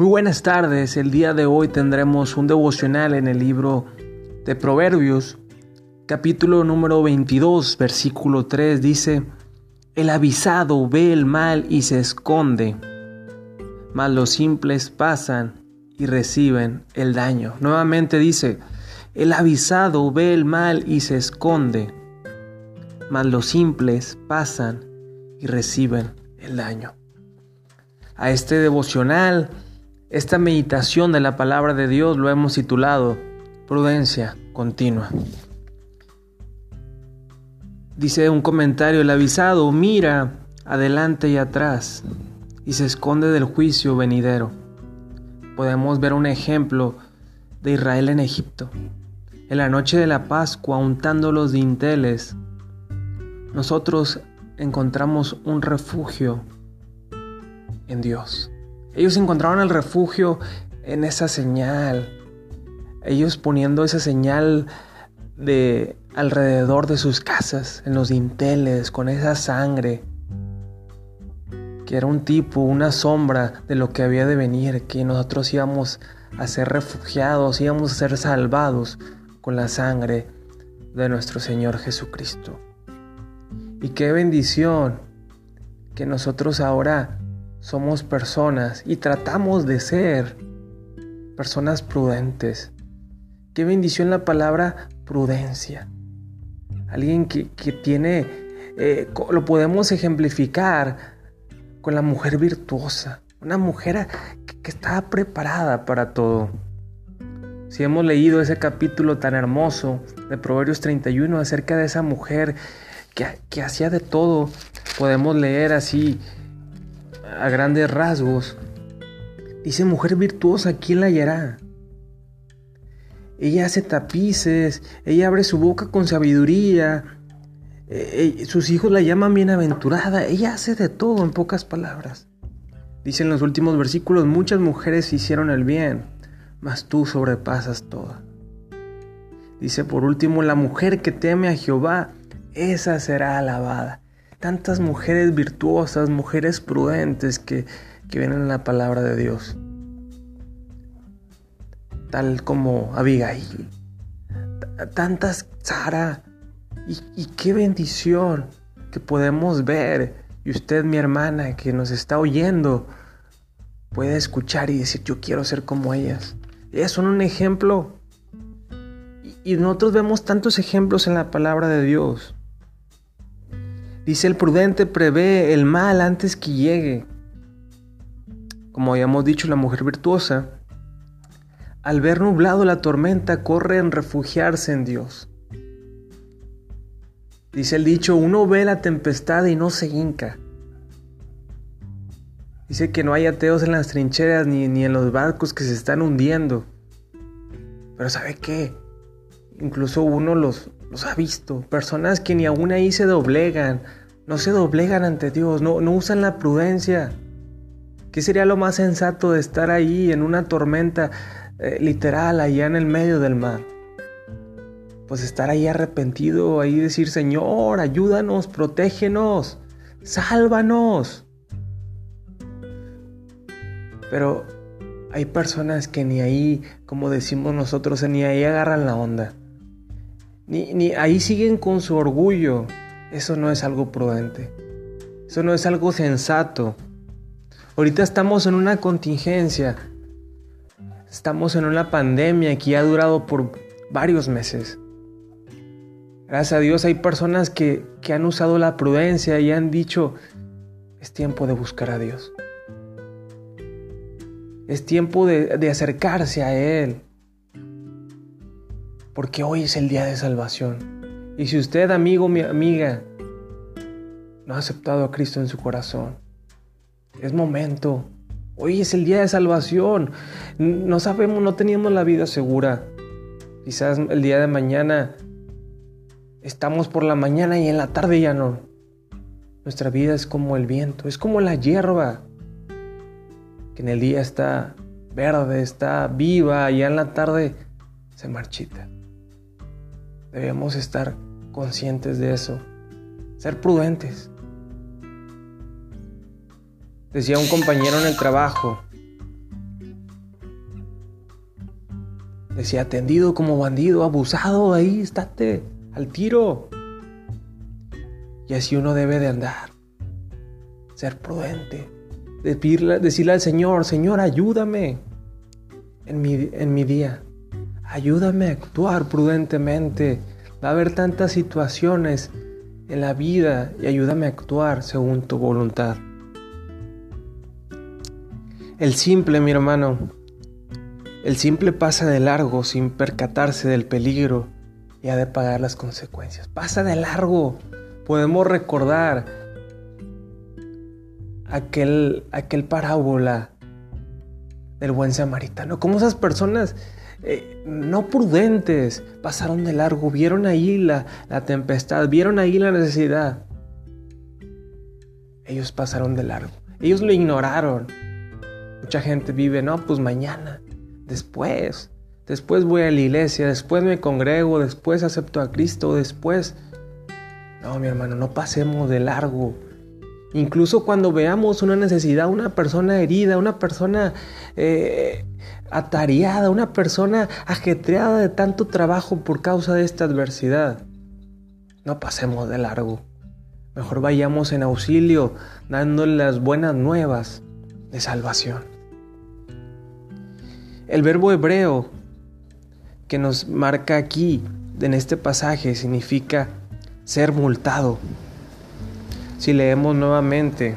Muy buenas tardes, el día de hoy tendremos un devocional en el libro de Proverbios, capítulo número 22, versículo 3 dice, El avisado ve el mal y se esconde, mas los simples pasan y reciben el daño. Nuevamente dice, El avisado ve el mal y se esconde, mas los simples pasan y reciben el daño. A este devocional esta meditación de la palabra de Dios lo hemos titulado Prudencia continua. Dice un comentario, el avisado mira adelante y atrás y se esconde del juicio venidero. Podemos ver un ejemplo de Israel en Egipto. En la noche de la Pascua, untando los dinteles, nosotros encontramos un refugio en Dios. Ellos encontraron el refugio en esa señal. Ellos poniendo esa señal de alrededor de sus casas, en los dinteles, con esa sangre, que era un tipo, una sombra de lo que había de venir, que nosotros íbamos a ser refugiados, íbamos a ser salvados con la sangre de nuestro Señor Jesucristo. Y qué bendición que nosotros ahora somos personas y tratamos de ser personas prudentes. Qué bendición la palabra prudencia. Alguien que, tiene, eh, lo podemos ejemplificar con la mujer virtuosa, una mujer que, que está preparada para todo. Si hemos leído ese capítulo tan hermoso de Proverbios 31 acerca de esa mujer que, que hacía de todo, podemos leer así a grandes rasgos, dice mujer virtuosa, ¿quién la hallará? Ella hace tapices, ella abre su boca con sabiduría, eh, eh, sus hijos la llaman bienaventurada, ella hace de todo en pocas palabras. Dice en los últimos versículos, muchas mujeres hicieron el bien, mas tú sobrepasas toda. Dice por último, la mujer que teme a Jehová, esa será alabada tantas mujeres virtuosas, mujeres prudentes que, vienen en la palabra de Dios. Tal como Abigail, tantas Sara, y, y qué bendición que podemos ver. Y usted, mi hermana, que nos está oyendo, puede escuchar y decir, yo quiero ser como ellas. Ellas son un ejemplo. Y nosotros vemos tantos ejemplos en la palabra de Dios. Dice el prudente prevé el mal antes que llegue. Como habíamos dicho, la mujer virtuosa, al ver nublado la tormenta, corre en refugiarse en Dios. Dice el dicho, uno ve la tempestad y no se hinca. Dice que no hay ateos en las trincheras ni, ni en los barcos que se están hundiendo. Pero ¿sabe qué? Incluso uno los, los ha visto. Personas que ni aún ahí se doblegan no se doblegan ante Dios, no, no usan la prudencia. ¿Qué sería lo más sensato de estar ahí en una tormenta eh, literal, allá en el medio del mar? Pues estar ahí arrepentido, ahí decir, Señor, ayúdanos, protégenos, sálvanos. Pero hay personas que ni ahí, como decimos nosotros, ni ahí agarran la onda. Ni, ni ahí siguen con su orgullo, eso no es algo prudente. Eso no es algo sensato. Ahorita estamos en una contingencia. Estamos en una pandemia que ha durado por varios meses. Gracias a Dios hay personas que, han usado la prudencia y han dicho, es tiempo de buscar a Dios. Es tiempo de, de acercarse a Él. Porque hoy es el día de salvación. Y si usted, amigo, mi amiga, no ha aceptado a Cristo en su corazón, es momento. Hoy es el día de salvación. No sabemos, no teníamos la vida segura. Quizás el día de mañana estamos por la mañana y en la tarde ya no. Nuestra vida es como el viento, es como la hierba, que en el día está verde, está viva y en la tarde se marchita. Debemos estar conscientes de eso, ser prudentes. Decía un compañero en el trabajo, Decía, atendido como bandido, abusado, ahí, estate, al tiro. Y así uno debe de andar, ser prudente, decirle, al Señor, Señor, ayúdame en mi, en mi día, ayúdame a actuar prudentemente. Va a haber tantas situaciones en la vida y ayúdame a actuar según tu voluntad. El simple, mi hermano, el simple pasa de largo sin percatarse del peligro y ha de pagar las consecuencias. Pasa de largo. Podemos recordar aquel, aquel parábola del buen samaritano. Como esas personas eh, no prudentes pasaron de largo, vieron ahí la, la tempestad, vieron ahí la necesidad. Ellos pasaron de largo. Ellos lo ignoraron. Mucha gente vive, no, pues mañana, después, después voy a la iglesia, después me congrego, después acepto a Cristo, después... No, mi hermano, no pasemos de largo. Incluso cuando veamos una necesidad, una persona herida, una persona eh, atareada, una persona ajetreada de tanto trabajo por causa de esta adversidad, no pasemos de largo. Mejor vayamos en auxilio, dándole las buenas nuevas de salvación. El verbo hebreo que nos marca aquí en este pasaje significa ser multado. Si leemos nuevamente